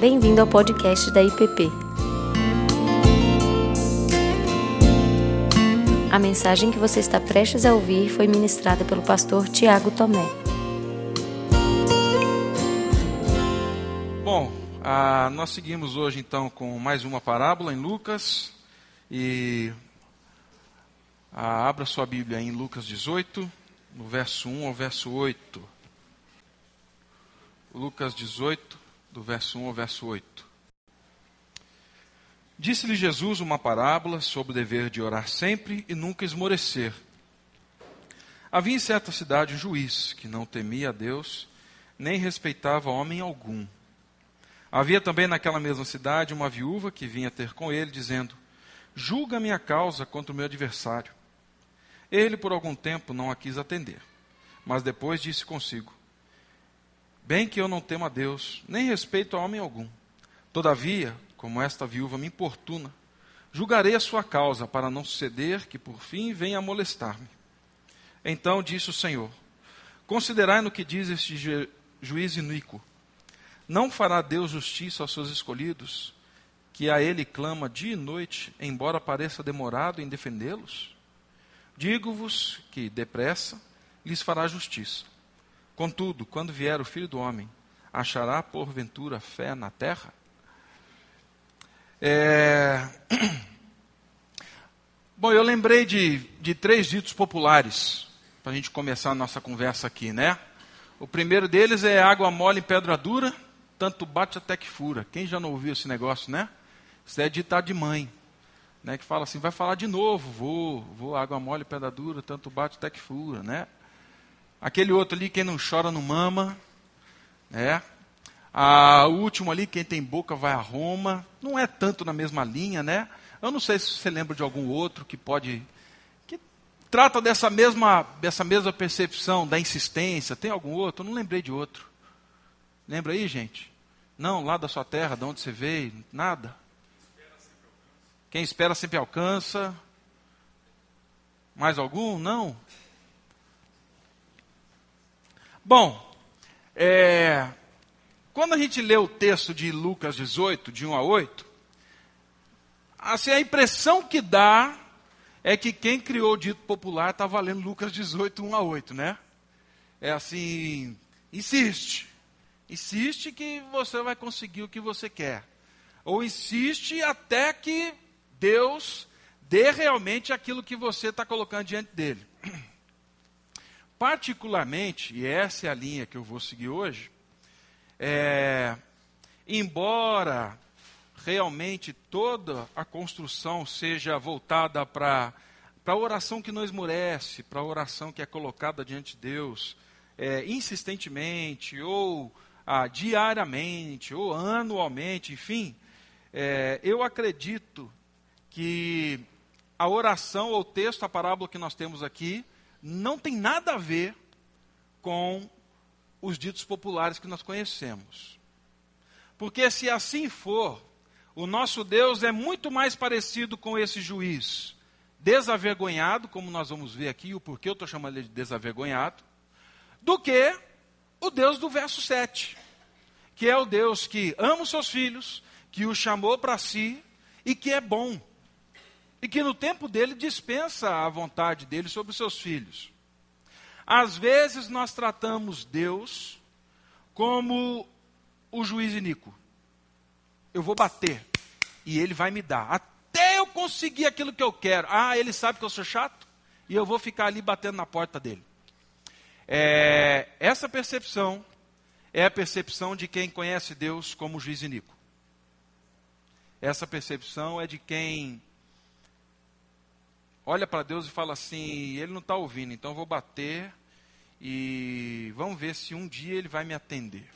Bem-vindo ao podcast da IPP. A mensagem que você está prestes a ouvir foi ministrada pelo pastor Tiago Tomé. Bom, ah, nós seguimos hoje então com mais uma parábola em Lucas. E ah, abra sua Bíblia em Lucas 18, no verso 1 ao verso 8. Lucas 18, do verso 1 ao verso 8. Disse-lhe Jesus uma parábola sobre o dever de orar sempre e nunca esmorecer. Havia em certa cidade um juiz que não temia a Deus, nem respeitava homem algum. Havia também naquela mesma cidade uma viúva que vinha ter com ele, dizendo: Julga minha causa contra o meu adversário. Ele, por algum tempo, não a quis atender, mas depois disse consigo: Bem que eu não temo a Deus, nem respeito a homem algum. Todavia, como esta viúva me importuna, julgarei a sua causa, para não suceder que por fim venha molestar-me. Então disse o Senhor: Considerai no que diz este ju juiz iníquo. Não fará Deus justiça aos seus escolhidos, que a ele clama dia e noite, embora pareça demorado em defendê-los? Digo-vos que, depressa, lhes fará justiça. Contudo, quando vier o filho do homem, achará porventura fé na terra? É... Bom, eu lembrei de, de três ditos populares para a gente começar a nossa conversa aqui, né? O primeiro deles é água mole em pedra dura, tanto bate até que fura. Quem já não ouviu esse negócio, né? Isso é ditado de mãe, né? Que fala assim, vai falar de novo, vou, vou, água mole, pedra dura, tanto bate até que fura, né? Aquele outro ali, quem não chora não mama. Né? A, último ali, quem tem boca vai a Roma. Não é tanto na mesma linha, né? Eu não sei se você lembra de algum outro que pode. que trata dessa mesma, dessa mesma percepção, da insistência. Tem algum outro? Eu não lembrei de outro. Lembra aí, gente? Não, lá da sua terra, de onde você veio, nada. Quem espera sempre alcança. Mais algum? Não. Bom, é, quando a gente lê o texto de Lucas 18, de 1 a 8, assim, a impressão que dá é que quem criou o dito popular está valendo Lucas 18, 1 a 8, né? É assim, insiste. Insiste que você vai conseguir o que você quer. Ou insiste até que Deus dê realmente aquilo que você está colocando diante dele. Particularmente, e essa é a linha que eu vou seguir hoje, é, embora realmente toda a construção seja voltada para a oração que não esmorece, para a oração que é colocada diante de Deus é, insistentemente, ou ah, diariamente, ou anualmente, enfim, é, eu acredito que a oração ou o texto, a parábola que nós temos aqui, não tem nada a ver com os ditos populares que nós conhecemos. Porque se assim for, o nosso Deus é muito mais parecido com esse juiz desavergonhado, como nós vamos ver aqui, o porquê eu estou chamando ele de desavergonhado, do que o Deus do verso 7, que é o Deus que ama os seus filhos, que os chamou para si e que é bom e que no tempo dele dispensa a vontade dele sobre os seus filhos. Às vezes nós tratamos Deus como o juiz iníquo. Eu vou bater e ele vai me dar até eu conseguir aquilo que eu quero. Ah, ele sabe que eu sou chato e eu vou ficar ali batendo na porta dele. É, essa percepção é a percepção de quem conhece Deus como juiz iníquo. Essa percepção é de quem olha para Deus e fala assim: Ele não está ouvindo, então eu vou bater e vamos ver se um dia Ele vai me atender.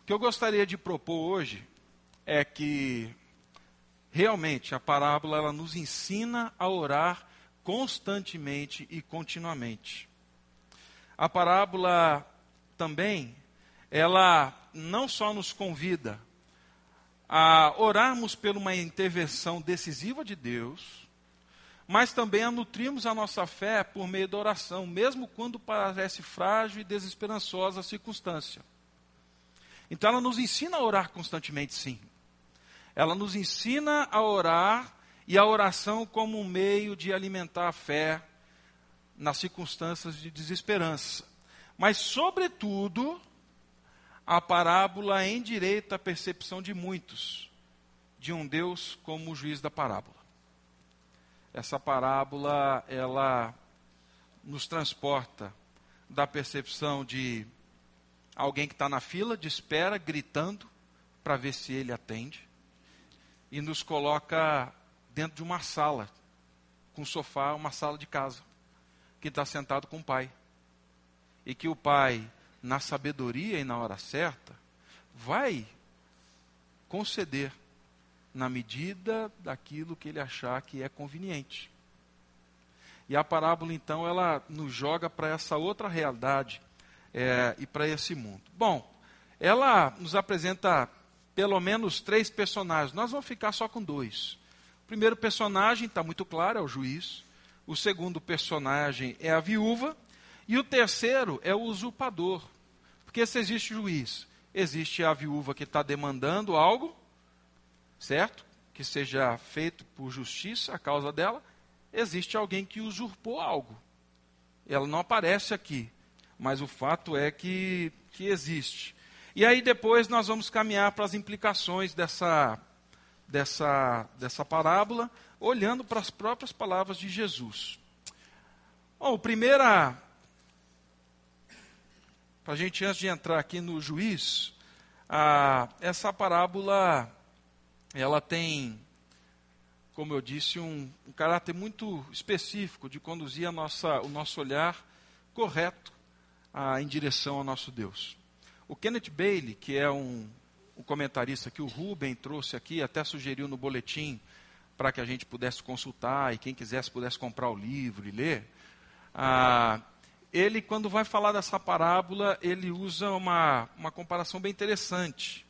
O que eu gostaria de propor hoje é que realmente a parábola ela nos ensina a orar constantemente e continuamente. A parábola também, ela não só nos convida a orarmos por uma intervenção decisiva de Deus, mas também a nutrimos a nossa fé por meio da oração, mesmo quando parece frágil e desesperançosa a circunstância. Então ela nos ensina a orar constantemente, sim. Ela nos ensina a orar e a oração como um meio de alimentar a fé nas circunstâncias de desesperança. Mas, sobretudo, a parábola endireita a percepção de muitos de um Deus como o juiz da parábola. Essa parábola, ela nos transporta da percepção de alguém que está na fila de espera, gritando, para ver se ele atende, e nos coloca dentro de uma sala, com sofá, uma sala de casa, que está sentado com o pai. E que o pai, na sabedoria e na hora certa, vai conceder na medida daquilo que ele achar que é conveniente. E a parábola, então, ela nos joga para essa outra realidade é, e para esse mundo. Bom, ela nos apresenta pelo menos três personagens. Nós vamos ficar só com dois. O primeiro personagem está muito claro, é o juiz. O segundo personagem é a viúva. E o terceiro é o usurpador. Porque se existe juiz, existe a viúva que está demandando algo, certo? Que seja feito por justiça a causa dela. Existe alguém que usurpou algo. Ela não aparece aqui, mas o fato é que, que existe. E aí depois nós vamos caminhar para as implicações dessa, dessa, dessa parábola, olhando para as próprias palavras de Jesus. Bom, primeira. Para a gente, antes de entrar aqui no juiz, a, essa parábola ela tem, como eu disse, um, um caráter muito específico de conduzir a nossa, o nosso olhar correto a, em direção ao nosso Deus. O Kenneth Bailey, que é um, um comentarista que o Ruben trouxe aqui, até sugeriu no boletim para que a gente pudesse consultar e quem quisesse pudesse comprar o livro e ler. Ah, ele, quando vai falar dessa parábola, ele usa uma, uma comparação bem interessante.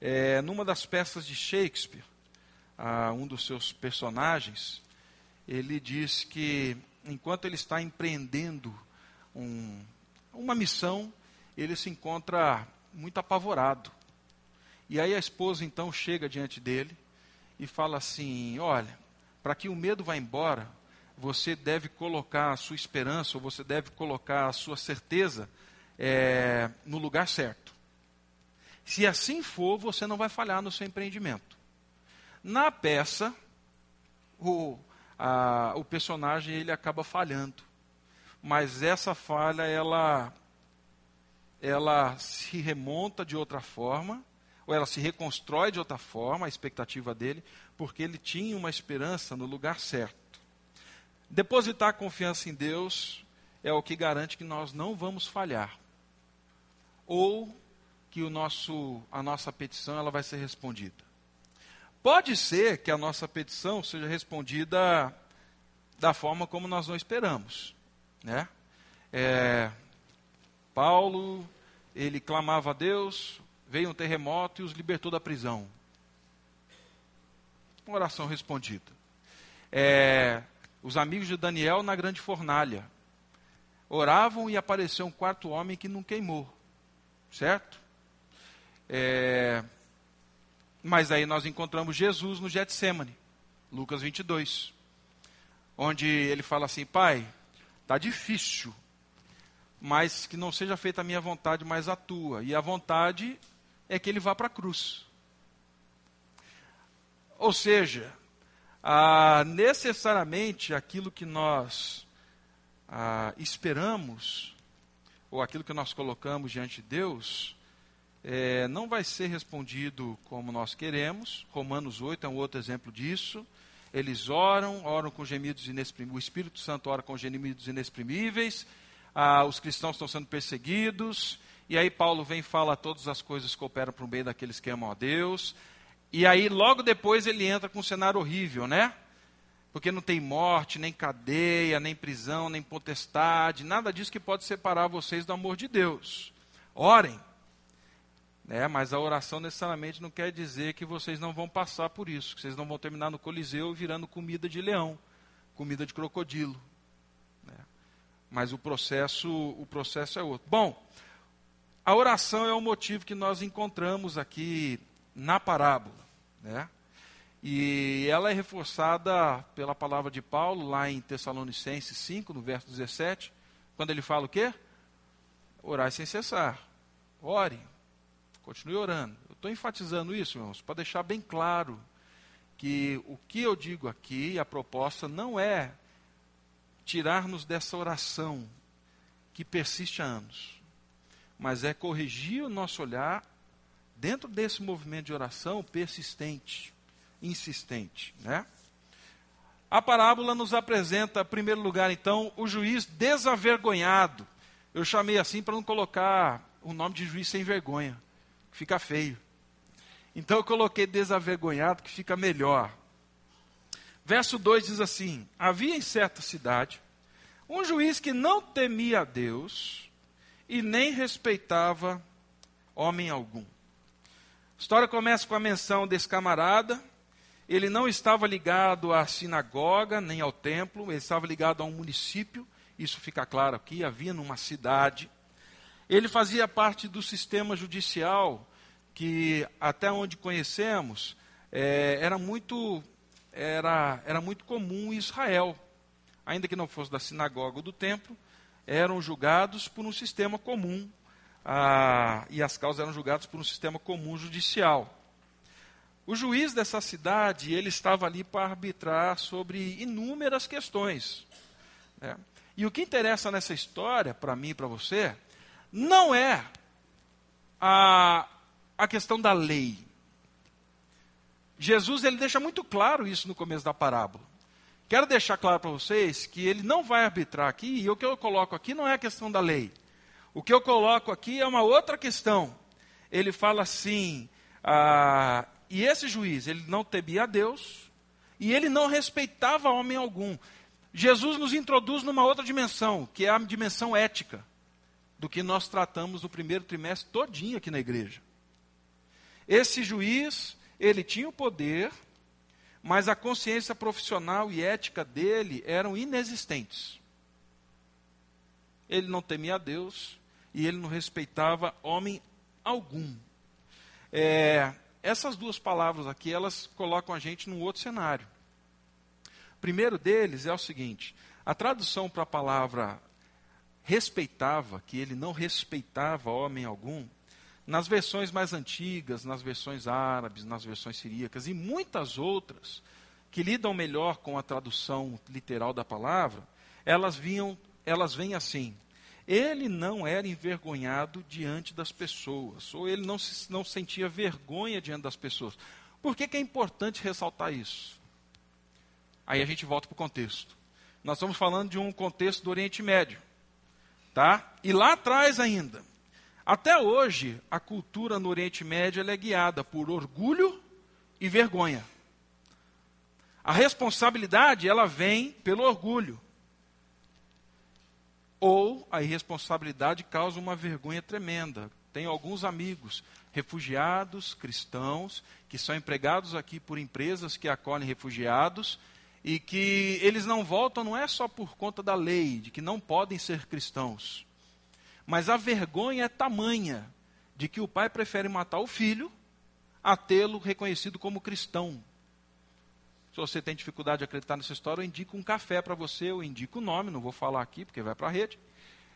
É, numa das peças de Shakespeare, ah, um dos seus personagens, ele diz que enquanto ele está empreendendo um, uma missão, ele se encontra muito apavorado. E aí a esposa então chega diante dele e fala assim: Olha, para que o medo vá embora, você deve colocar a sua esperança, ou você deve colocar a sua certeza é, no lugar certo. Se assim for, você não vai falhar no seu empreendimento. Na peça, o, a, o personagem ele acaba falhando, mas essa falha ela ela se remonta de outra forma, ou ela se reconstrói de outra forma, a expectativa dele, porque ele tinha uma esperança no lugar certo. Depositar confiança em Deus é o que garante que nós não vamos falhar. Ou que o nosso, a nossa petição ela vai ser respondida. Pode ser que a nossa petição seja respondida da forma como nós não esperamos. Né? É, Paulo, ele clamava a Deus, veio um terremoto e os libertou da prisão. Uma oração respondida. É, os amigos de Daniel na grande fornalha oravam e apareceu um quarto homem que não queimou. Certo? É, mas aí nós encontramos Jesus no Getsemane, Lucas 22, onde ele fala assim: Pai, está difícil mas que não seja feita a minha vontade, mas a tua. E a vontade é que ele vá para a cruz. Ou seja, ah, necessariamente aquilo que nós ah, esperamos, ou aquilo que nós colocamos diante de Deus, é, não vai ser respondido como nós queremos. Romanos 8 é um outro exemplo disso. Eles oram, oram com gemidos inexprimíveis. O Espírito Santo ora com gemidos inexprimíveis ah, os cristãos estão sendo perseguidos, e aí Paulo vem e fala todas as coisas que cooperam para o bem daqueles que amam a Deus, e aí logo depois ele entra com um cenário horrível, né? Porque não tem morte, nem cadeia, nem prisão, nem potestade, nada disso que pode separar vocês do amor de Deus. Orem. Né? Mas a oração necessariamente não quer dizer que vocês não vão passar por isso, que vocês não vão terminar no Coliseu virando comida de leão, comida de crocodilo mas o processo, o processo é outro. Bom, A oração é o motivo que nós encontramos aqui na parábola. Né? E ela é reforçada pela palavra de Paulo, lá em Tessalonicenses 5, no verso 17, quando ele fala o quê? Orar sem cessar. Ore. Continue orando. Eu estou enfatizando isso, irmãos, para deixar bem claro que o que eu digo aqui, a proposta não é tirar-nos dessa oração que persiste há anos mas é corrigir o nosso olhar dentro desse movimento de oração persistente, insistente, né? A parábola nos apresenta, em primeiro lugar, então, o juiz desavergonhado. Eu chamei assim para não colocar o nome de juiz sem vergonha, fica feio. Então eu coloquei desavergonhado, que fica melhor. Verso 2 diz assim: Havia em certa cidade um juiz que não temia a Deus e nem respeitava homem algum. A história começa com a menção desse camarada. Ele não estava ligado à sinagoga nem ao templo, ele estava ligado a um município, isso fica claro aqui, havia numa cidade. Ele fazia parte do sistema judicial que, até onde conhecemos, é, era, muito, era, era muito comum em Israel. Ainda que não fosse da sinagoga ou do templo, eram julgados por um sistema comum, e as causas eram julgadas por um sistema comum judicial. O juiz dessa cidade, ele estava ali para arbitrar sobre inúmeras questões. Né? E o que interessa nessa história, para mim e para você, não é a, a questão da lei. Jesus ele deixa muito claro isso no começo da parábola. Quero deixar claro para vocês que ele não vai arbitrar aqui, e o que eu coloco aqui não é a questão da lei. O que eu coloco aqui é uma outra questão. Ele fala assim: ah, e esse juiz, ele não temia a Deus, e ele não respeitava homem algum. Jesus nos introduz numa outra dimensão, que é a dimensão ética, do que nós tratamos no primeiro trimestre todinho aqui na igreja. Esse juiz, ele tinha o poder mas a consciência profissional e ética dele eram inexistentes. Ele não temia a Deus e ele não respeitava homem algum. É, essas duas palavras aqui, elas colocam a gente num outro cenário. O primeiro deles é o seguinte: a tradução para a palavra respeitava, que ele não respeitava homem algum, nas versões mais antigas, nas versões árabes, nas versões siríacas e muitas outras que lidam melhor com a tradução literal da palavra, elas vinham, elas vêm assim: ele não era envergonhado diante das pessoas, ou ele não, se, não sentia vergonha diante das pessoas. Por que, que é importante ressaltar isso? Aí a gente volta para o contexto. Nós estamos falando de um contexto do Oriente Médio. Tá? E lá atrás ainda, até hoje, a cultura no Oriente Médio é guiada por orgulho e vergonha. A responsabilidade, ela vem pelo orgulho. Ou a irresponsabilidade causa uma vergonha tremenda. Tenho alguns amigos refugiados, cristãos, que são empregados aqui por empresas que acolhem refugiados e que eles não voltam não é só por conta da lei, de que não podem ser cristãos. Mas a vergonha é tamanha de que o pai prefere matar o filho a tê-lo reconhecido como cristão. Se você tem dificuldade de acreditar nessa história, eu indico um café para você, eu indico o nome, não vou falar aqui porque vai para a rede.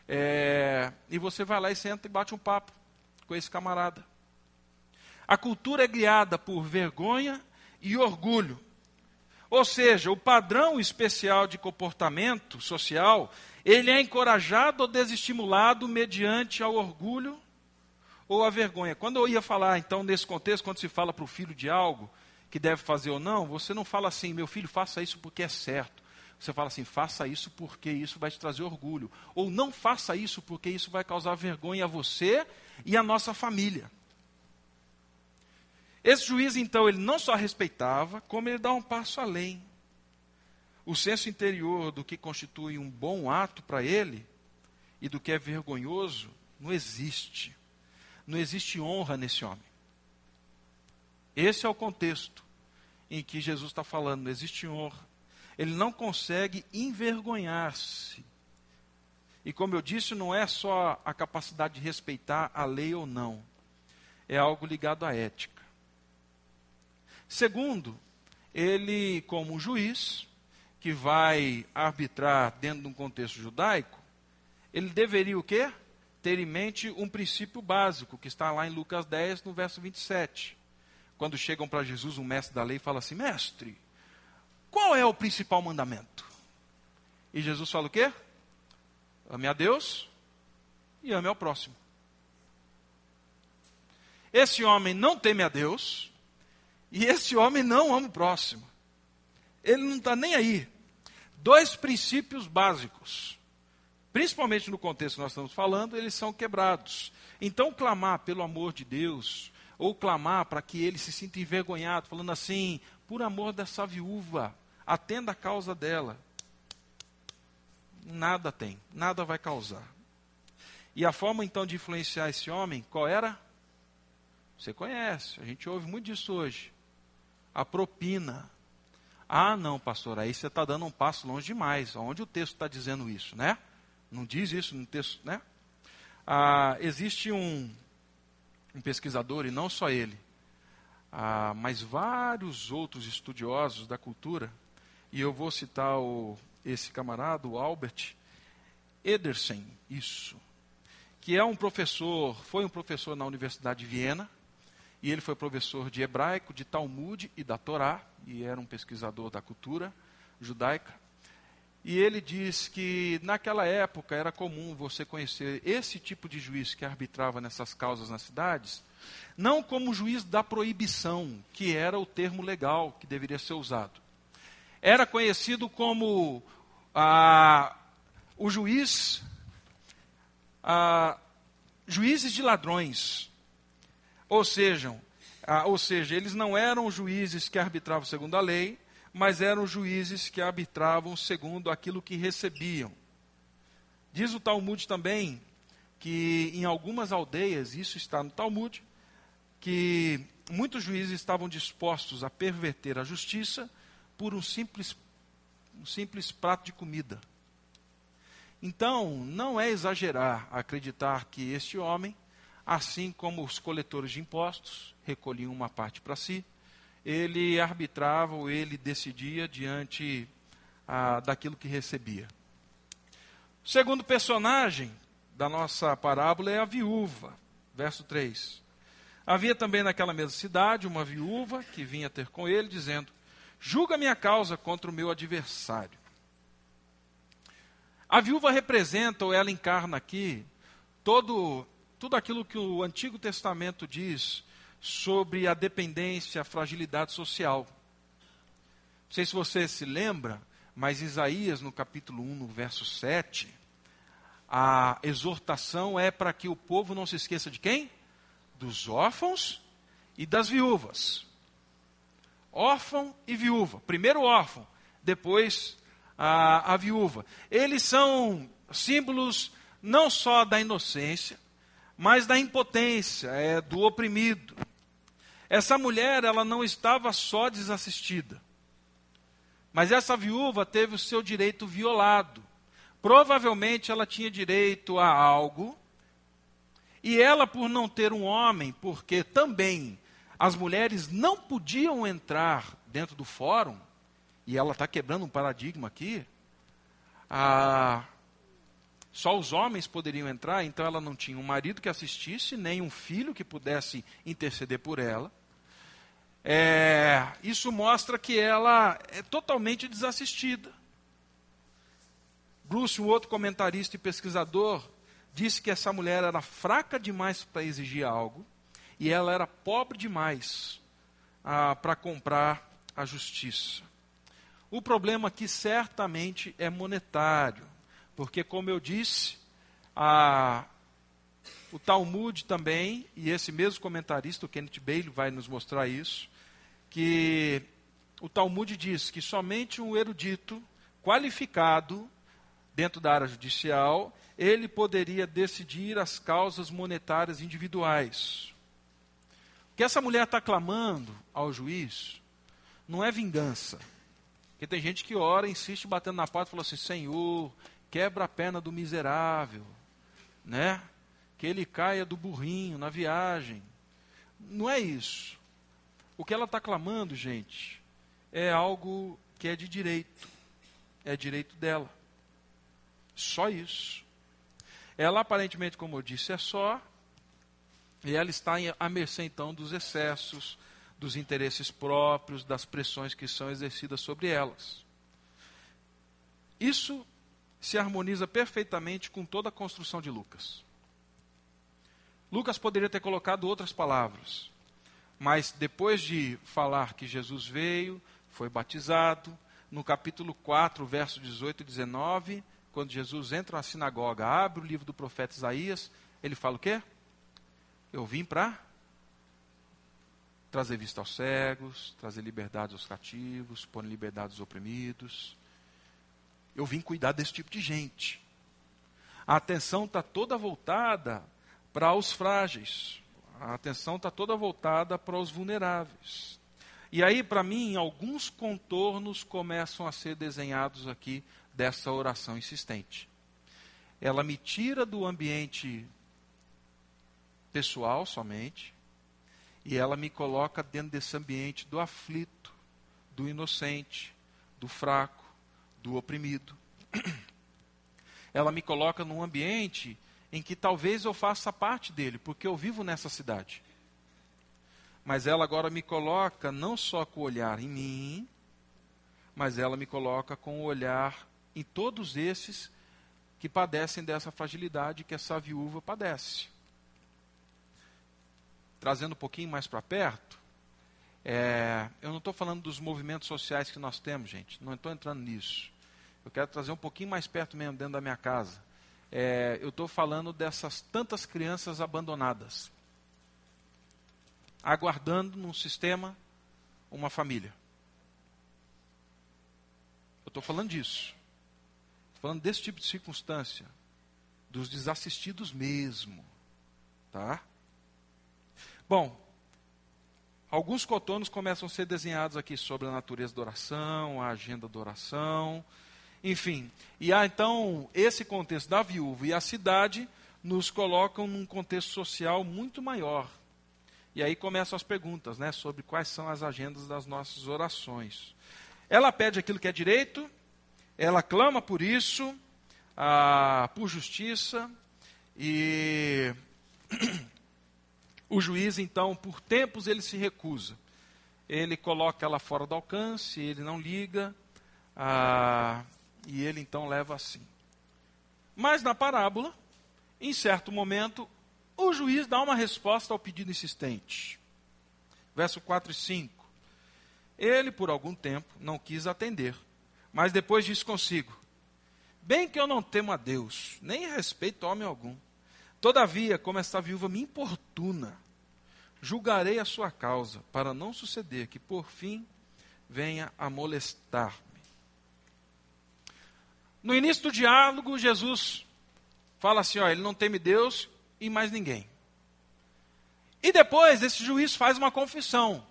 É, e você vai lá e senta e bate um papo com esse camarada. A cultura é guiada por vergonha e orgulho. Ou seja, o padrão especial de comportamento social ele é encorajado ou desestimulado mediante ao orgulho ou a vergonha. Quando eu ia falar, então, nesse contexto, quando se fala para o filho de algo que deve fazer ou não, você não fala assim, meu filho, faça isso porque é certo. Você fala assim, faça isso porque isso vai te trazer orgulho. Ou não faça isso porque isso vai causar vergonha a você e a nossa família. Esse juiz, então, ele não só respeitava, como ele dá um passo além o senso interior do que constitui um bom ato para ele e do que é vergonhoso não existe. Não existe honra nesse homem. Esse é o contexto em que Jesus está falando, não existe honra. Ele não consegue envergonhar-se E como eu disse, não é só a capacidade de respeitar a lei ou não, é algo ligado à ética. Segundo, ele, como juiz, que vai arbitrar dentro de um contexto judaico, ele deveria o quê? Ter em mente um princípio básico, que está lá em Lucas 10, no verso 27. Quando chegam para Jesus, um mestre da lei fala assim: Mestre, qual é o principal mandamento? E Jesus fala o quê? Ame a Deus e ame ao próximo. Esse homem não teme a Deus e esse homem não ama o próximo. Ele não está nem aí. Dois princípios básicos, principalmente no contexto que nós estamos falando, eles são quebrados. Então, clamar pelo amor de Deus, ou clamar para que ele se sinta envergonhado, falando assim, por amor dessa viúva, atenda a causa dela. Nada tem, nada vai causar. E a forma então de influenciar esse homem, qual era? Você conhece, a gente ouve muito disso hoje. A propina. Ah, não, pastor, aí você está dando um passo longe demais. Onde o texto está dizendo isso, né? Não diz isso no texto, né? Ah, existe um, um pesquisador, e não só ele, ah, mas vários outros estudiosos da cultura, e eu vou citar o, esse camarada, o Albert Edersen, isso, que é um professor, foi um professor na Universidade de Viena, e ele foi professor de hebraico, de Talmud e da Torá, e era um pesquisador da cultura judaica. E ele diz que naquela época era comum você conhecer esse tipo de juiz que arbitrava nessas causas nas cidades, não como juiz da proibição, que era o termo legal que deveria ser usado. Era conhecido como ah, o juiz, ah, juízes de ladrões. Ou seja, ah, ou seja, eles não eram juízes que arbitravam segundo a lei, mas eram juízes que arbitravam segundo aquilo que recebiam. Diz o Talmud também que em algumas aldeias, isso está no Talmud, que muitos juízes estavam dispostos a perverter a justiça por um simples um simples prato de comida. Então, não é exagerar acreditar que este homem, assim como os coletores de impostos, recolhiam uma parte para si, ele arbitrava ou ele decidia diante ah, daquilo que recebia. O segundo personagem da nossa parábola é a viúva, verso 3. Havia também naquela mesma cidade uma viúva que vinha ter com ele, dizendo: julga minha causa contra o meu adversário. A viúva representa, ou ela encarna aqui, todo, tudo aquilo que o Antigo Testamento diz sobre a dependência, a fragilidade social. Não sei se você se lembra, mas Isaías, no capítulo 1, no verso 7, a exortação é para que o povo não se esqueça de quem? Dos órfãos e das viúvas órfão e viúva. Primeiro órfão, depois a, a viúva. Eles são símbolos não só da inocência, mas da impotência, é, do oprimido. Essa mulher, ela não estava só desassistida, mas essa viúva teve o seu direito violado. Provavelmente ela tinha direito a algo, e ela, por não ter um homem, porque também as mulheres não podiam entrar dentro do fórum, e ela está quebrando um paradigma aqui, ah, só os homens poderiam entrar, então ela não tinha um marido que assistisse, nem um filho que pudesse interceder por ela. É, isso mostra que ela é totalmente desassistida. Bruce, um outro comentarista e pesquisador, disse que essa mulher era fraca demais para exigir algo, e ela era pobre demais ah, para comprar a justiça. O problema aqui certamente é monetário, porque, como eu disse, a, o Talmud também, e esse mesmo comentarista, o Kenneth Bailey, vai nos mostrar isso, que o Talmud diz que somente um erudito qualificado dentro da área judicial, ele poderia decidir as causas monetárias individuais que essa mulher está clamando ao juiz não é vingança. Porque tem gente que ora, insiste batendo na porta e fala assim: Senhor, quebra a perna do miserável, né? Que ele caia do burrinho na viagem. Não é isso. O que ela está clamando, gente, é algo que é de direito. É direito dela. Só isso. Ela aparentemente, como eu disse, é só. E ela está à mercê então dos excessos, dos interesses próprios, das pressões que são exercidas sobre elas. Isso se harmoniza perfeitamente com toda a construção de Lucas. Lucas poderia ter colocado outras palavras, mas depois de falar que Jesus veio, foi batizado, no capítulo 4, verso 18 e 19, quando Jesus entra na sinagoga, abre o livro do profeta Isaías, ele fala o quê? Eu vim para trazer vista aos cegos, trazer liberdade aos cativos, pôr em liberdade os oprimidos. Eu vim cuidar desse tipo de gente. A atenção está toda voltada para os frágeis. A atenção está toda voltada para os vulneráveis. E aí, para mim, alguns contornos começam a ser desenhados aqui dessa oração insistente. Ela me tira do ambiente pessoal somente, e ela me coloca dentro desse ambiente do aflito, do inocente, do fraco, do oprimido. Ela me coloca num ambiente em que talvez eu faça parte dele, porque eu vivo nessa cidade. Mas ela agora me coloca não só com o olhar em mim, mas ela me coloca com o olhar em todos esses que padecem dessa fragilidade que essa viúva padece trazendo um pouquinho mais para perto, é, eu não estou falando dos movimentos sociais que nós temos, gente. Não estou entrando nisso. Eu quero trazer um pouquinho mais perto mesmo, dentro da minha casa. É, eu estou falando dessas tantas crianças abandonadas, aguardando num sistema uma família. Eu estou falando disso. Estou falando desse tipo de circunstância, dos desassistidos mesmo, tá? Bom, alguns cotonos começam a ser desenhados aqui sobre a natureza da oração, a agenda da oração, enfim. E há então esse contexto da viúva e a cidade nos colocam num contexto social muito maior. E aí começam as perguntas, né, sobre quais são as agendas das nossas orações. Ela pede aquilo que é direito, ela clama por isso, ah, por justiça, e O juiz, então, por tempos, ele se recusa. Ele coloca ela fora do alcance, ele não liga, ah, e ele então leva assim. Mas na parábola, em certo momento, o juiz dá uma resposta ao pedido insistente. Verso 4 e 5. Ele, por algum tempo, não quis atender, mas depois disse consigo: Bem que eu não temo a Deus, nem respeito homem algum. Todavia, como esta viúva me importuna, julgarei a sua causa, para não suceder que por fim venha a molestar-me. No início do diálogo, Jesus fala assim: ó, ele não teme Deus e mais ninguém. E depois esse juiz faz uma confissão: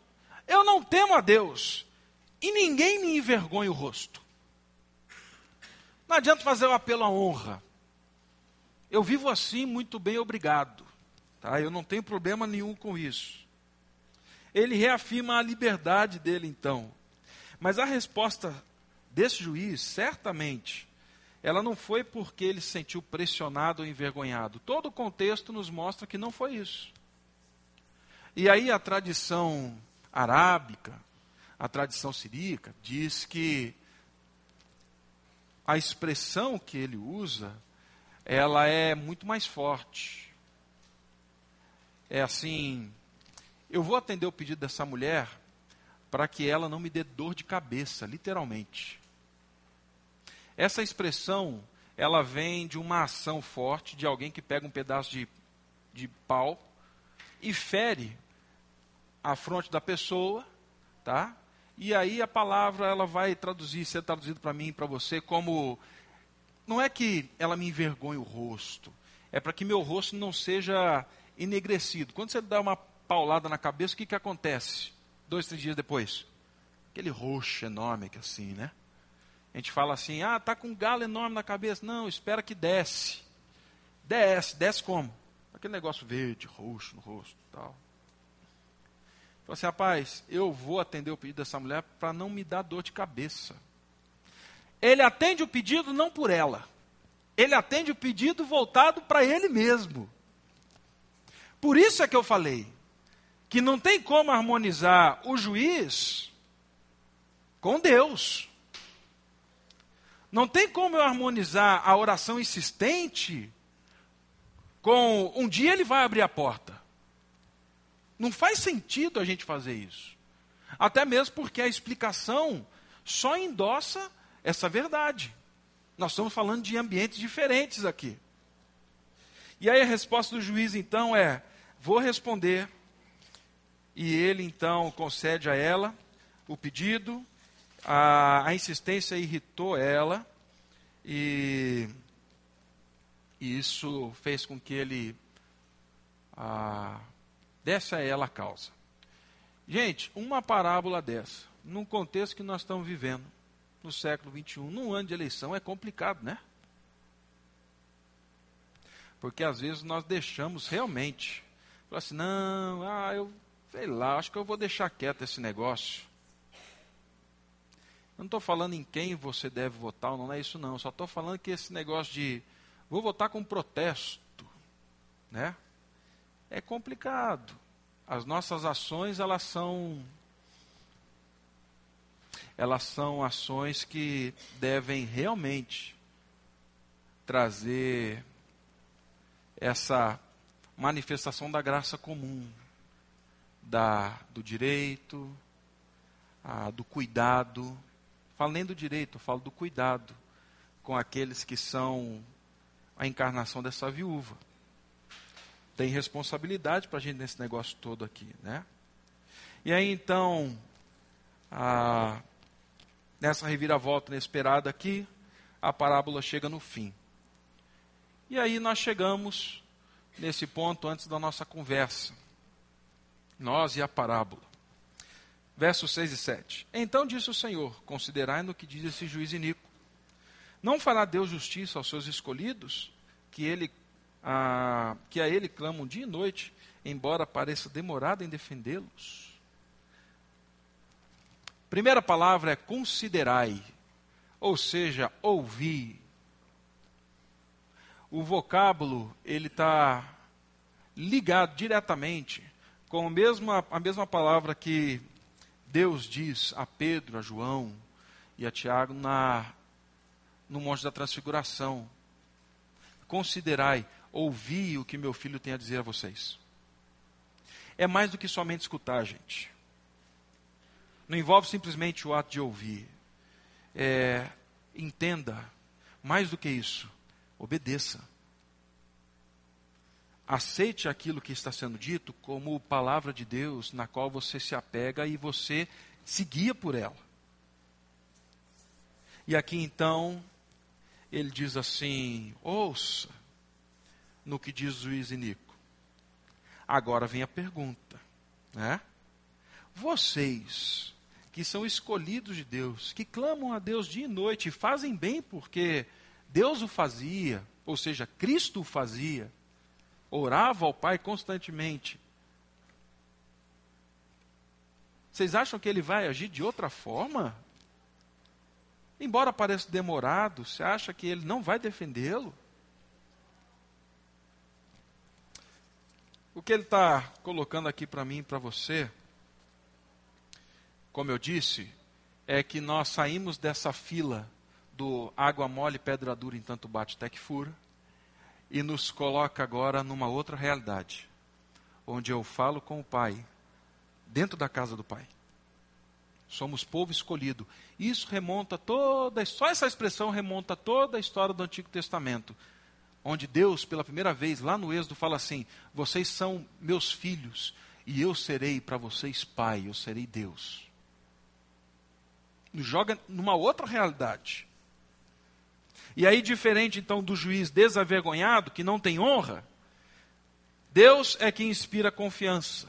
eu não temo a Deus e ninguém me envergonha o rosto. Não adianta fazer o um apelo à honra. Eu vivo assim, muito bem, obrigado. Tá? Eu não tenho problema nenhum com isso. Ele reafirma a liberdade dele, então. Mas a resposta desse juiz, certamente, ela não foi porque ele se sentiu pressionado ou envergonhado. Todo o contexto nos mostra que não foi isso. E aí a tradição arábica, a tradição siríaca, diz que a expressão que ele usa ela é muito mais forte. É assim, eu vou atender o pedido dessa mulher para que ela não me dê dor de cabeça, literalmente. Essa expressão, ela vem de uma ação forte de alguém que pega um pedaço de, de pau e fere a fronte da pessoa, tá? E aí a palavra ela vai traduzir, ser traduzida para mim e para você como não é que ela me envergonhe o rosto, é para que meu rosto não seja enegrecido. Quando você dá uma paulada na cabeça, o que, que acontece? Dois, três dias depois? Aquele roxo enorme que assim, né? A gente fala assim: ah, tá com um galo enorme na cabeça. Não, espera que desce. Desce, desce como? Aquele negócio verde, roxo no rosto tal. Falei assim, rapaz, eu vou atender o pedido dessa mulher para não me dar dor de cabeça. Ele atende o pedido não por ela. Ele atende o pedido voltado para ele mesmo. Por isso é que eu falei que não tem como harmonizar o juiz com Deus. Não tem como eu harmonizar a oração insistente com um dia ele vai abrir a porta. Não faz sentido a gente fazer isso. Até mesmo porque a explicação só endossa essa verdade. Nós estamos falando de ambientes diferentes aqui. E aí a resposta do juiz então é: vou responder. E ele então concede a ela o pedido. A, a insistência irritou ela e, e, isso fez com que ele a, desse a ela a causa. Gente, uma parábola dessa, num contexto que nós estamos vivendo, no século 21, num ano de eleição, é complicado, né? Porque às vezes nós deixamos realmente. Falar assim, não, ah, eu sei lá, acho que eu vou deixar quieto esse negócio. Eu não estou falando em quem você deve votar, não é isso não. Só estou falando que esse negócio de vou votar com protesto, né? É complicado. As nossas ações, elas são elas são ações que devem realmente trazer essa manifestação da graça comum, da, do direito, a, do cuidado. Falo nem do direito, falo do cuidado com aqueles que são a encarnação dessa viúva. Tem responsabilidade para a gente nesse negócio todo aqui, né? E aí então, a, nessa reviravolta inesperada aqui, a parábola chega no fim. E aí nós chegamos nesse ponto antes da nossa conversa. Nós e a parábola. Versos 6 e 7. Então disse o Senhor: Considerai no que diz esse juiz iníquo. Não fará Deus justiça aos seus escolhidos, que, ele, a, que a ele clamam dia e noite, embora pareça demorado em defendê-los? Primeira palavra é considerai, ou seja, ouvir. O vocábulo ele está ligado diretamente com a mesma, a mesma palavra que Deus diz a Pedro, a João e a Tiago na, no Monte da Transfiguração. Considerai, ouvi o que meu filho tem a dizer a vocês. É mais do que somente escutar, gente. Não envolve simplesmente o ato de ouvir. É, entenda, mais do que isso, obedeça. Aceite aquilo que está sendo dito como palavra de Deus, na qual você se apega e você se guia por ela. E aqui então, ele diz assim: ouça no que diz o juiz Inico. Agora vem a pergunta, né? Vocês que são escolhidos de Deus, que clamam a Deus dia e noite e fazem bem porque Deus o fazia, ou seja, Cristo o fazia, orava ao Pai constantemente. Vocês acham que ele vai agir de outra forma? Embora pareça demorado, você acha que ele não vai defendê-lo? O que ele está colocando aqui para mim e para você como eu disse, é que nós saímos dessa fila do água mole, pedra dura, em tanto bate até que fura, e nos coloca agora numa outra realidade, onde eu falo com o Pai, dentro da casa do Pai. Somos povo escolhido. Isso remonta toda, só essa expressão remonta toda a história do Antigo Testamento, onde Deus, pela primeira vez, lá no Êxodo, fala assim: Vocês são meus filhos, e eu serei para vocês pai, eu serei Deus nos joga numa outra realidade. E aí, diferente então do juiz desavergonhado, que não tem honra, Deus é que inspira confiança,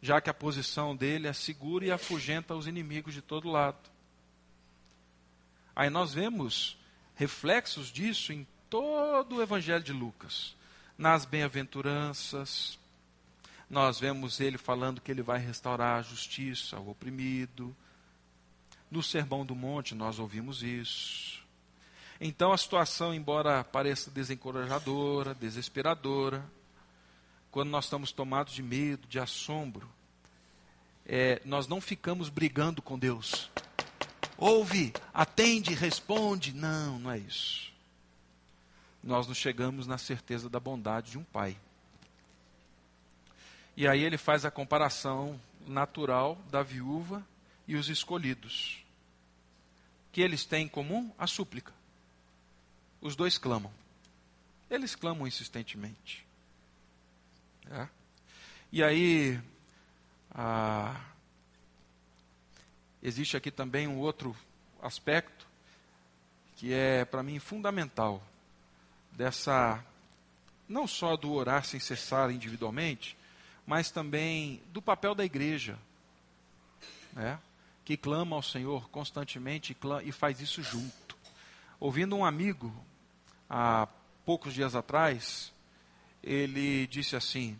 já que a posição dele é segura e afugenta os inimigos de todo lado. Aí nós vemos reflexos disso em todo o Evangelho de Lucas. Nas bem-aventuranças, nós vemos ele falando que ele vai restaurar a justiça ao oprimido. No Sermão do Monte, nós ouvimos isso. Então a situação, embora pareça desencorajadora, desesperadora, quando nós estamos tomados de medo, de assombro, é, nós não ficamos brigando com Deus. Ouve, atende, responde. Não, não é isso. Nós nos chegamos na certeza da bondade de um pai. E aí ele faz a comparação natural da viúva e os escolhidos. Que eles têm em comum? A súplica. Os dois clamam. Eles clamam insistentemente. É. E aí, ah, existe aqui também um outro aspecto que é, para mim, fundamental dessa, não só do orar sem cessar individualmente, mas também do papel da igreja, né? Que clama ao Senhor constantemente e, faz isso junto. Ouvindo um amigo, há poucos dias atrás, ele disse assim: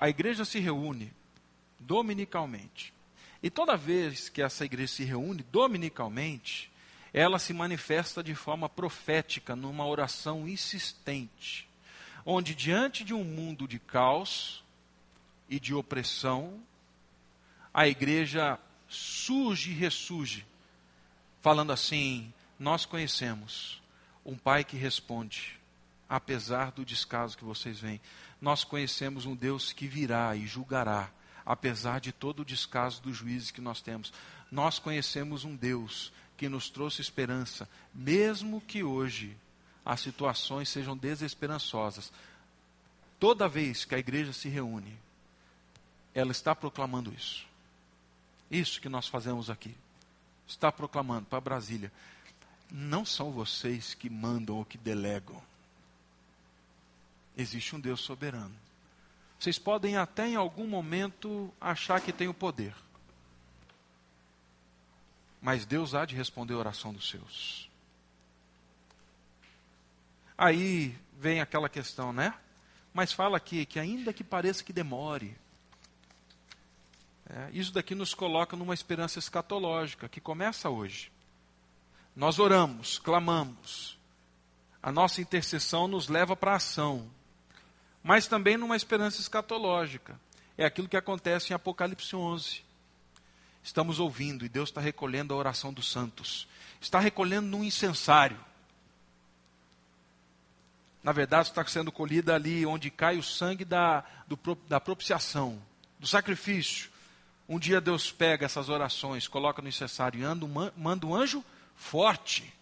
a igreja se reúne dominicalmente. E toda vez que essa igreja se reúne dominicalmente, ela se manifesta de forma profética numa oração insistente, onde diante de um mundo de caos e de opressão, a igreja surge e ressurge, falando assim: Nós conhecemos um Pai que responde, apesar do descaso que vocês veem. Nós conhecemos um Deus que virá e julgará, apesar de todo o descaso dos juízes que nós temos. Nós conhecemos um Deus que nos trouxe esperança, mesmo que hoje as situações sejam desesperançosas. Toda vez que a igreja se reúne, ela está proclamando isso. Isso que nós fazemos aqui. Está proclamando para Brasília. Não são vocês que mandam ou que delegam. Existe um Deus soberano. Vocês podem até em algum momento achar que tem o poder. Mas Deus há de responder a oração dos seus. Aí vem aquela questão, né? Mas fala aqui que ainda que pareça que demore, é, isso daqui nos coloca numa esperança escatológica que começa hoje. Nós oramos, clamamos, a nossa intercessão nos leva para a ação, mas também numa esperança escatológica. É aquilo que acontece em Apocalipse 11. Estamos ouvindo e Deus está recolhendo a oração dos santos, está recolhendo num incensário. Na verdade, está sendo colhida ali onde cai o sangue da, do, da propiciação, do sacrifício um dia Deus pega essas orações, coloca no incensário e anda, manda um anjo forte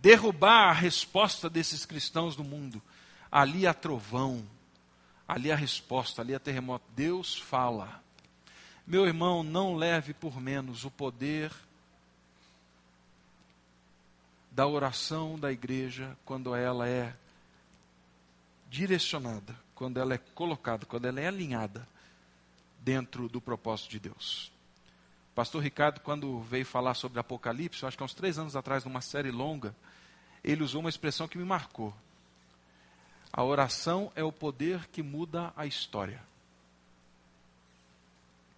derrubar a resposta desses cristãos do mundo. Ali há trovão, ali há resposta, ali há terremoto. Deus fala. Meu irmão, não leve por menos o poder da oração da igreja quando ela é direcionada, quando ela é colocada, quando ela é alinhada dentro do propósito de Deus. pastor Ricardo, quando veio falar sobre Apocalipse, acho que há uns três anos atrás, numa série longa, ele usou uma expressão que me marcou. A oração é o poder que muda a história.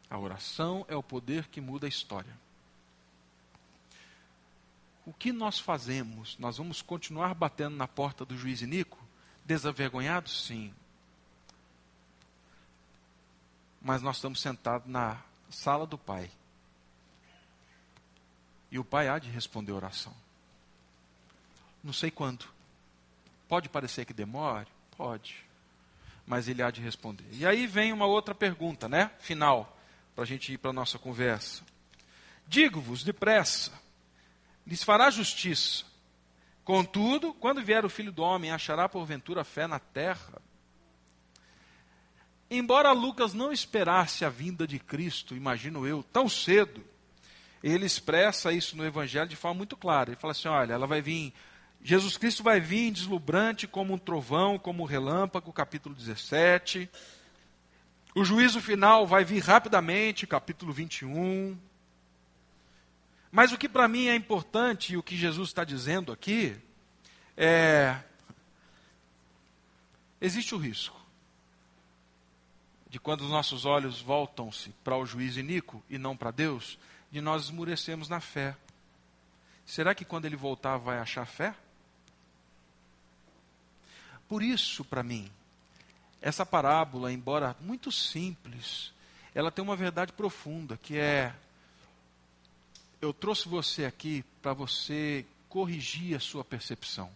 A oração é o poder que muda a história. O que nós fazemos? Nós vamos continuar batendo na porta do juiz Nico? Desavergonhados? Sim mas nós estamos sentados na sala do Pai. E o Pai há de responder a oração. Não sei quando. Pode parecer que demore? Pode. Mas ele há de responder. E aí vem uma outra pergunta, né? Final, para a gente ir para a nossa conversa. Digo-vos depressa, lhes fará justiça. Contudo, quando vier o filho do homem, achará porventura fé na terra? Embora Lucas não esperasse a vinda de Cristo, imagino eu, tão cedo, ele expressa isso no Evangelho de forma muito clara. Ele fala assim: olha, ela vai vir, Jesus Cristo vai vir deslumbrante como um trovão, como um relâmpago, capítulo 17. O juízo final vai vir rapidamente, capítulo 21. Mas o que para mim é importante e o que Jesus está dizendo aqui é: existe o risco de quando os nossos olhos voltam-se para o juiz iníquo e não para Deus, de nós esmurecemos na fé. Será que quando ele voltar vai achar fé? Por isso, para mim, essa parábola, embora muito simples, ela tem uma verdade profunda, que é eu trouxe você aqui para você corrigir a sua percepção,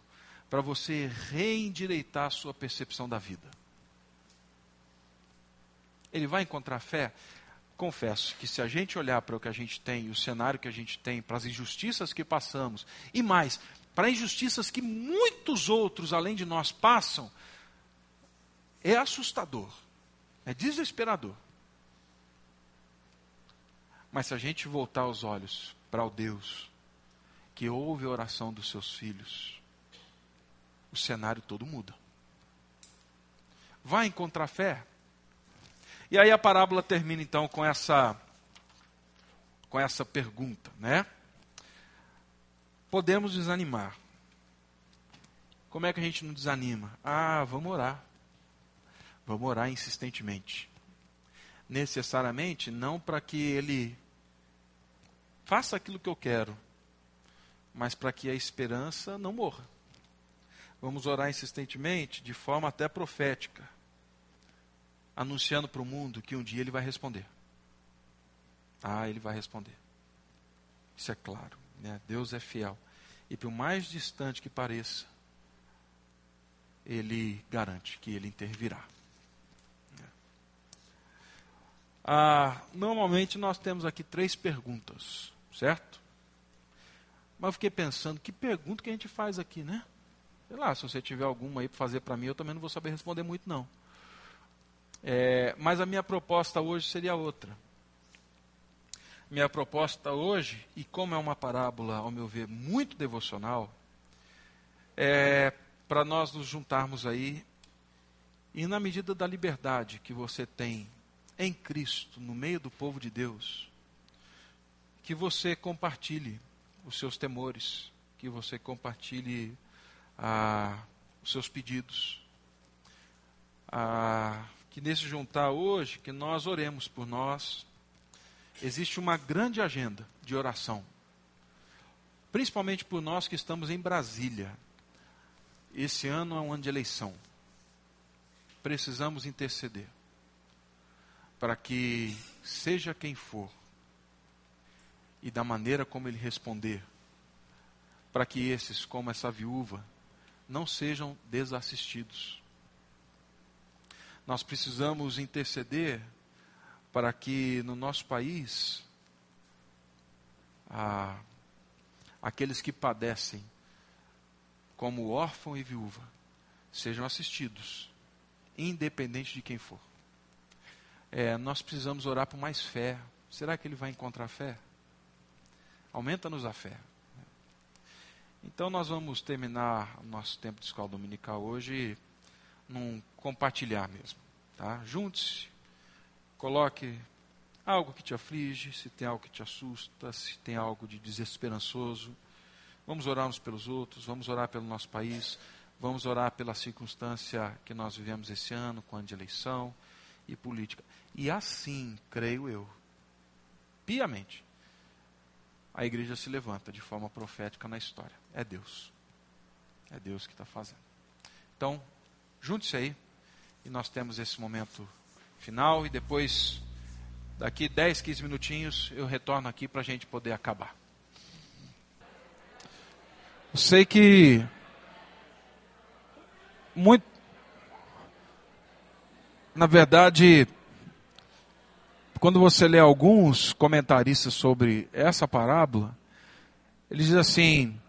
para você reendireitar a sua percepção da vida. Ele vai encontrar fé? Confesso que se a gente olhar para o que a gente tem, o cenário que a gente tem, para as injustiças que passamos, e mais, para injustiças que muitos outros além de nós passam, é assustador, é desesperador. Mas se a gente voltar os olhos para o Deus que ouve a oração dos seus filhos, o cenário todo muda. Vai encontrar fé? E aí a parábola termina então com essa com essa pergunta, né? Podemos desanimar. Como é que a gente não desanima? Ah, vamos orar. Vamos orar insistentemente. Necessariamente não para que ele faça aquilo que eu quero, mas para que a esperança não morra. Vamos orar insistentemente, de forma até profética, anunciando para o mundo que um dia ele vai responder. Ah, ele vai responder. Isso é claro. Né? Deus é fiel. E por mais distante que pareça, ele garante que ele intervirá. Ah, normalmente nós temos aqui três perguntas certo? Mas eu fiquei pensando, que pergunta que a gente faz aqui, né? Sei lá, se você tiver alguma aí para fazer para mim, eu também não vou saber responder muito, não. É, mas a minha proposta hoje seria outra. Minha proposta hoje, e como é uma parábola, ao meu ver, muito devocional, é para nós nos juntarmos aí e, na medida da liberdade que você tem em Cristo, no meio do povo de Deus, que você compartilhe os seus temores, que você compartilhe ah, os seus pedidos. Ah, que nesse juntar hoje, que nós oremos por nós. Existe uma grande agenda de oração, principalmente por nós que estamos em Brasília. Esse ano é um ano de eleição. Precisamos interceder para que, seja quem for, e da maneira como ele responder, para que esses, como essa viúva, não sejam desassistidos. Nós precisamos interceder para que no nosso país aqueles que padecem como órfão e viúva sejam assistidos, independente de quem for. É, nós precisamos orar por mais fé. Será que ele vai encontrar fé? Aumenta-nos a fé. Então nós vamos terminar o nosso tempo de escola dominical hoje num compartilhar mesmo. Tá? Junte-se, coloque algo que te aflige, se tem algo que te assusta, se tem algo de desesperançoso. Vamos orar uns pelos outros, vamos orar pelo nosso país, vamos orar pela circunstância que nós vivemos esse ano, com ano de eleição e política. E assim, creio eu, piamente, a igreja se levanta de forma profética na história. É Deus. É Deus que está fazendo. Então, junte-se aí e nós temos esse momento final e depois, daqui 10, 15 minutinhos, eu retorno aqui para a gente poder acabar. Eu sei que muito, na verdade, quando você lê alguns comentaristas sobre essa parábola, eles dizem assim,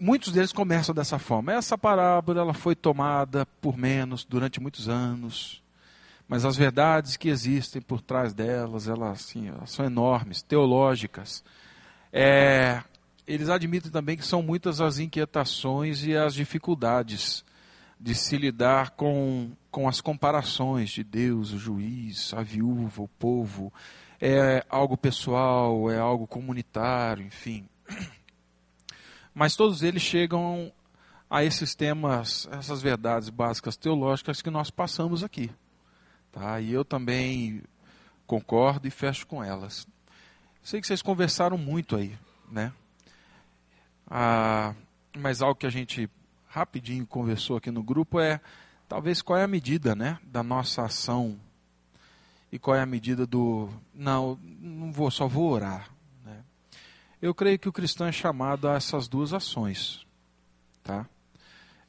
muitos deles começam dessa forma. Essa parábola ela foi tomada por menos durante muitos anos, mas as verdades que existem por trás delas, elas, assim, elas são enormes, teológicas. É, eles admitem também que são muitas as inquietações e as dificuldades de se lidar com, com as comparações de Deus, o juiz, a viúva, o povo, é algo pessoal, é algo comunitário, enfim. Mas todos eles chegam a esses temas, essas verdades básicas teológicas que nós passamos aqui. Tá? E eu também concordo e fecho com elas. Sei que vocês conversaram muito aí, né? Ah, mas algo que a gente rapidinho conversou aqui no grupo é talvez qual é a medida, né, da nossa ação e qual é a medida do não, não vou, só vou orar. Eu creio que o cristão é chamado a essas duas ações, tá?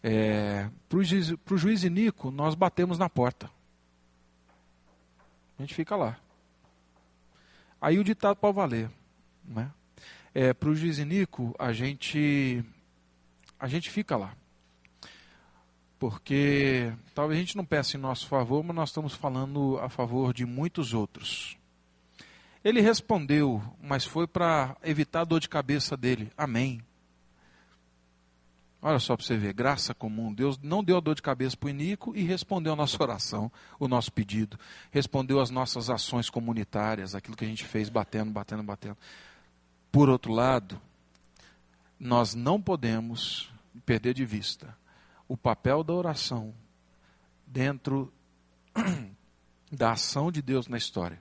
É, Para o juiz, juiz Nico, nós batemos na porta. A gente fica lá. Aí o ditado para valer. Né? É, Para o juiz Nico, a gente, a gente fica lá. Porque talvez a gente não peça em nosso favor, mas nós estamos falando a favor de muitos outros. Ele respondeu, mas foi para evitar a dor de cabeça dele. Amém. Olha só para você ver, graça comum. Deus não deu a dor de cabeça para o Inico e respondeu a nossa oração, o nosso pedido. Respondeu as nossas ações comunitárias, aquilo que a gente fez, batendo, batendo, batendo. Por outro lado, nós não podemos perder de vista o papel da oração dentro da ação de Deus na história.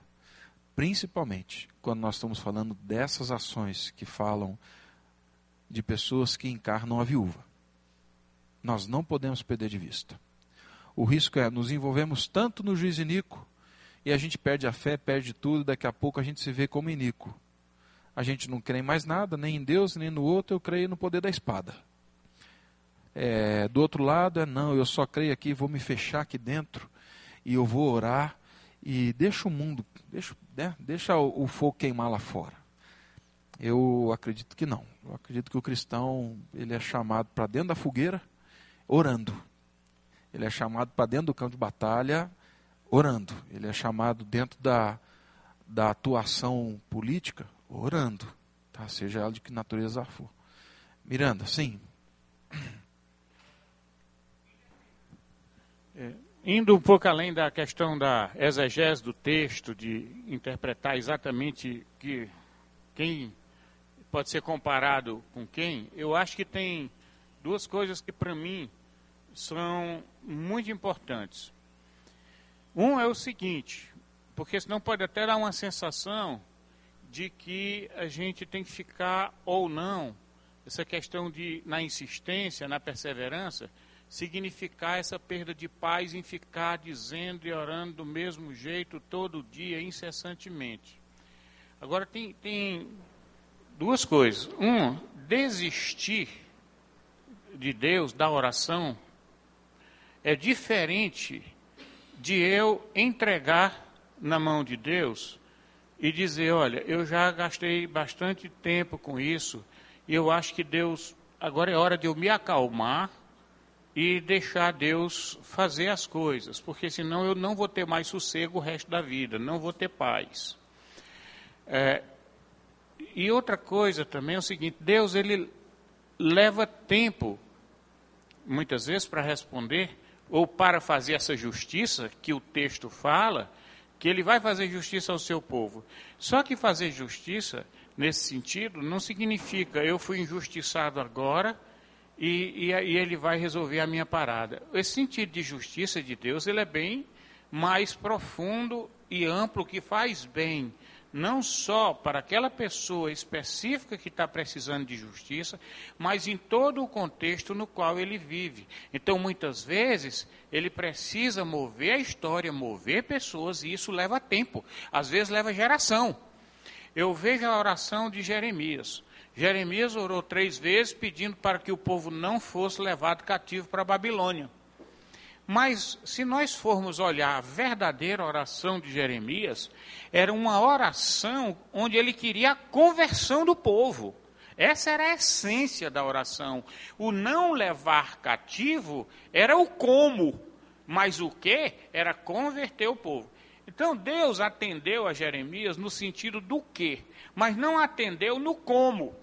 Principalmente quando nós estamos falando dessas ações que falam de pessoas que encarnam a viúva nós não podemos perder de vista. O risco é nos envolvemos tanto no juiz inico e a gente perde a fé, perde tudo, daqui a pouco a gente se vê como inico. A gente não crê em mais nada, nem em Deus, nem no outro, eu creio no poder da espada. É, do outro lado é não, eu só creio aqui, vou me fechar aqui dentro e eu vou orar e deixa o mundo, deixa, né, deixa o, o fogo queimar lá fora. Eu acredito que não. Eu acredito que o cristão ele é chamado para dentro da fogueira orando. Ele é chamado para dentro do campo de batalha orando. Ele é chamado dentro da, da atuação política orando, tá? seja ela de que natureza for. Miranda, sim. É, indo um pouco além da questão da exegese do texto, de interpretar exatamente que, quem pode ser comparado com quem, eu acho que tem duas coisas que para mim são muito importantes. Um é o seguinte, porque senão pode até dar uma sensação de que a gente tem que ficar ou não, essa questão de, na insistência, na perseverança, significar essa perda de paz em ficar dizendo e orando do mesmo jeito todo dia, incessantemente. Agora, tem, tem duas coisas. Um, desistir de Deus, da oração, é diferente de eu entregar na mão de Deus e dizer: olha, eu já gastei bastante tempo com isso e eu acho que Deus, agora é hora de eu me acalmar e deixar Deus fazer as coisas, porque senão eu não vou ter mais sossego o resto da vida, não vou ter paz. É, e outra coisa também é o seguinte: Deus ele leva tempo, muitas vezes, para responder ou para fazer essa justiça que o texto fala, que ele vai fazer justiça ao seu povo. Só que fazer justiça, nesse sentido, não significa eu fui injustiçado agora e, e, e ele vai resolver a minha parada. Esse sentido de justiça de Deus, ele é bem mais profundo e amplo, que faz bem não só para aquela pessoa específica que está precisando de justiça, mas em todo o contexto no qual ele vive. Então, muitas vezes, ele precisa mover a história, mover pessoas, e isso leva tempo, às vezes leva geração. Eu vejo a oração de Jeremias. Jeremias orou três vezes pedindo para que o povo não fosse levado cativo para a Babilônia. Mas se nós formos olhar a verdadeira oração de Jeremias, era uma oração onde ele queria a conversão do povo. Essa era a essência da oração. O não levar cativo era o como, mas o que era converter o povo. Então Deus atendeu a Jeremias no sentido do que, mas não atendeu no como.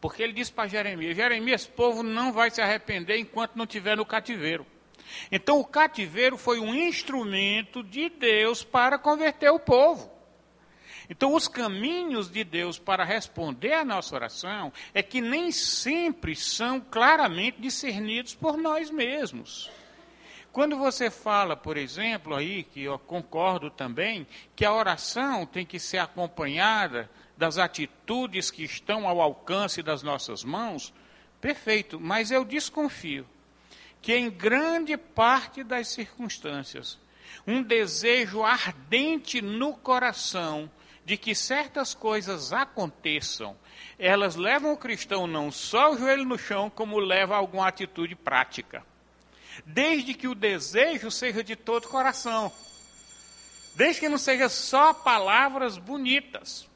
Porque ele disse para Jeremias: Jeremias, esse povo não vai se arrepender enquanto não estiver no cativeiro. Então o cativeiro foi um instrumento de Deus para converter o povo. Então, os caminhos de Deus para responder à nossa oração é que nem sempre são claramente discernidos por nós mesmos. Quando você fala, por exemplo, aí, que eu concordo também, que a oração tem que ser acompanhada das atitudes que estão ao alcance das nossas mãos, perfeito, mas eu desconfio que em grande parte das circunstâncias, um desejo ardente no coração de que certas coisas aconteçam, elas levam o cristão não só o joelho no chão, como leva a alguma atitude prática. Desde que o desejo seja de todo coração. Desde que não seja só palavras bonitas.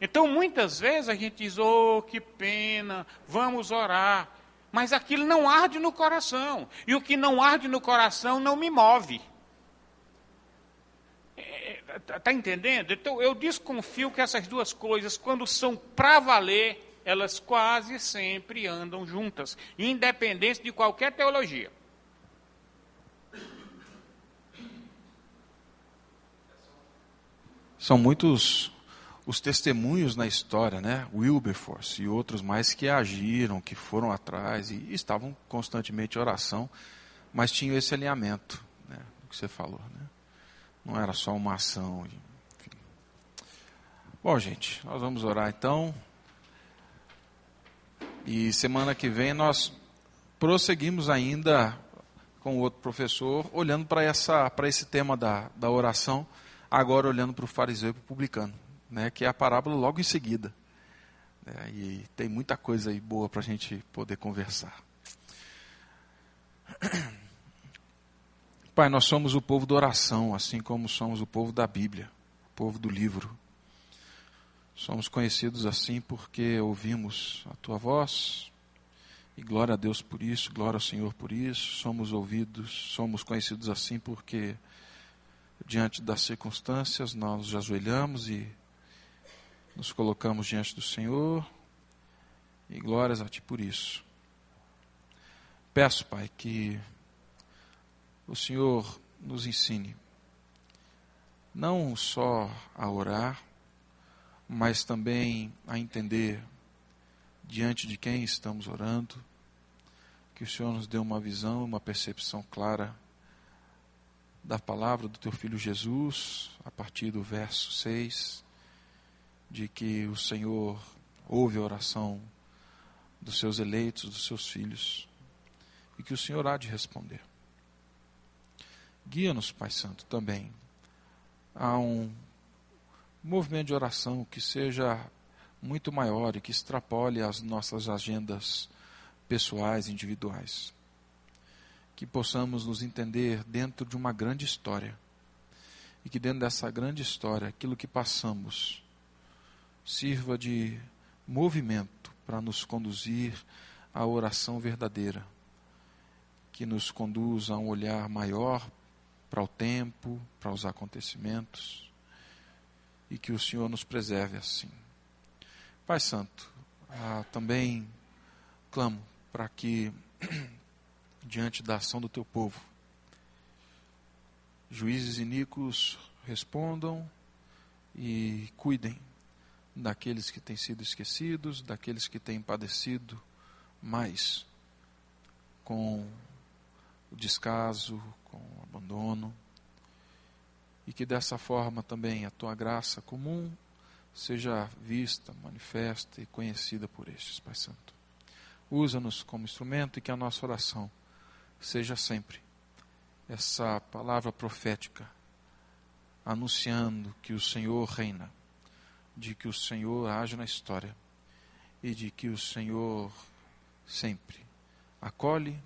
Então, muitas vezes a gente diz: oh, que pena, vamos orar. Mas aquilo não arde no coração. E o que não arde no coração não me move. Está é, tá entendendo? Então, eu desconfio que essas duas coisas, quando são para valer, elas quase sempre andam juntas, independente de qualquer teologia. São muitos os testemunhos na história, né? Wilberforce e outros mais que agiram, que foram atrás e estavam constantemente em oração, mas tinham esse alinhamento, né? O que você falou, né? Não era só uma ação. Enfim. Bom, gente, nós vamos orar então. E semana que vem nós prosseguimos ainda com o outro professor, olhando para esse tema da, da oração, agora olhando para o fariseu e para o publicano né, que é a parábola logo em seguida. É, e tem muita coisa aí boa para a gente poder conversar. Pai, nós somos o povo da oração, assim como somos o povo da Bíblia, o povo do livro. Somos conhecidos assim porque ouvimos a tua voz, e glória a Deus por isso, glória ao Senhor por isso. Somos ouvidos, somos conhecidos assim porque, diante das circunstâncias, nós nos ajoelhamos e nos colocamos diante do Senhor e glórias a Ti por isso. Peço, Pai, que o Senhor nos ensine não só a orar, mas também a entender diante de quem estamos orando, que o Senhor nos dê uma visão, uma percepção clara da palavra do Teu Filho Jesus, a partir do verso 6 de que o Senhor ouve a oração dos seus eleitos, dos seus filhos, e que o Senhor há de responder. Guia-nos, Pai Santo, também a um movimento de oração que seja muito maior e que extrapole as nossas agendas pessoais, individuais. Que possamos nos entender dentro de uma grande história. E que dentro dessa grande história, aquilo que passamos, sirva de movimento para nos conduzir à oração verdadeira, que nos conduz a um olhar maior para o tempo, para os acontecimentos, e que o Senhor nos preserve assim. Pai Santo, ah, também clamo para que, diante da ação do teu povo, juízes iníquos respondam e cuidem daqueles que têm sido esquecidos, daqueles que têm padecido mais com o descaso, com o abandono, e que dessa forma também a tua graça comum seja vista, manifesta e conhecida por estes, Pai Santo. Usa-nos como instrumento e que a nossa oração seja sempre essa palavra profética anunciando que o Senhor reina de que o Senhor age na história e de que o Senhor sempre acolhe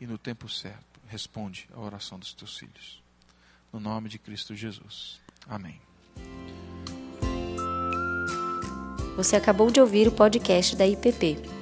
e no tempo certo responde à oração dos teus filhos. No nome de Cristo Jesus. Amém. Você acabou de ouvir o podcast da IPP.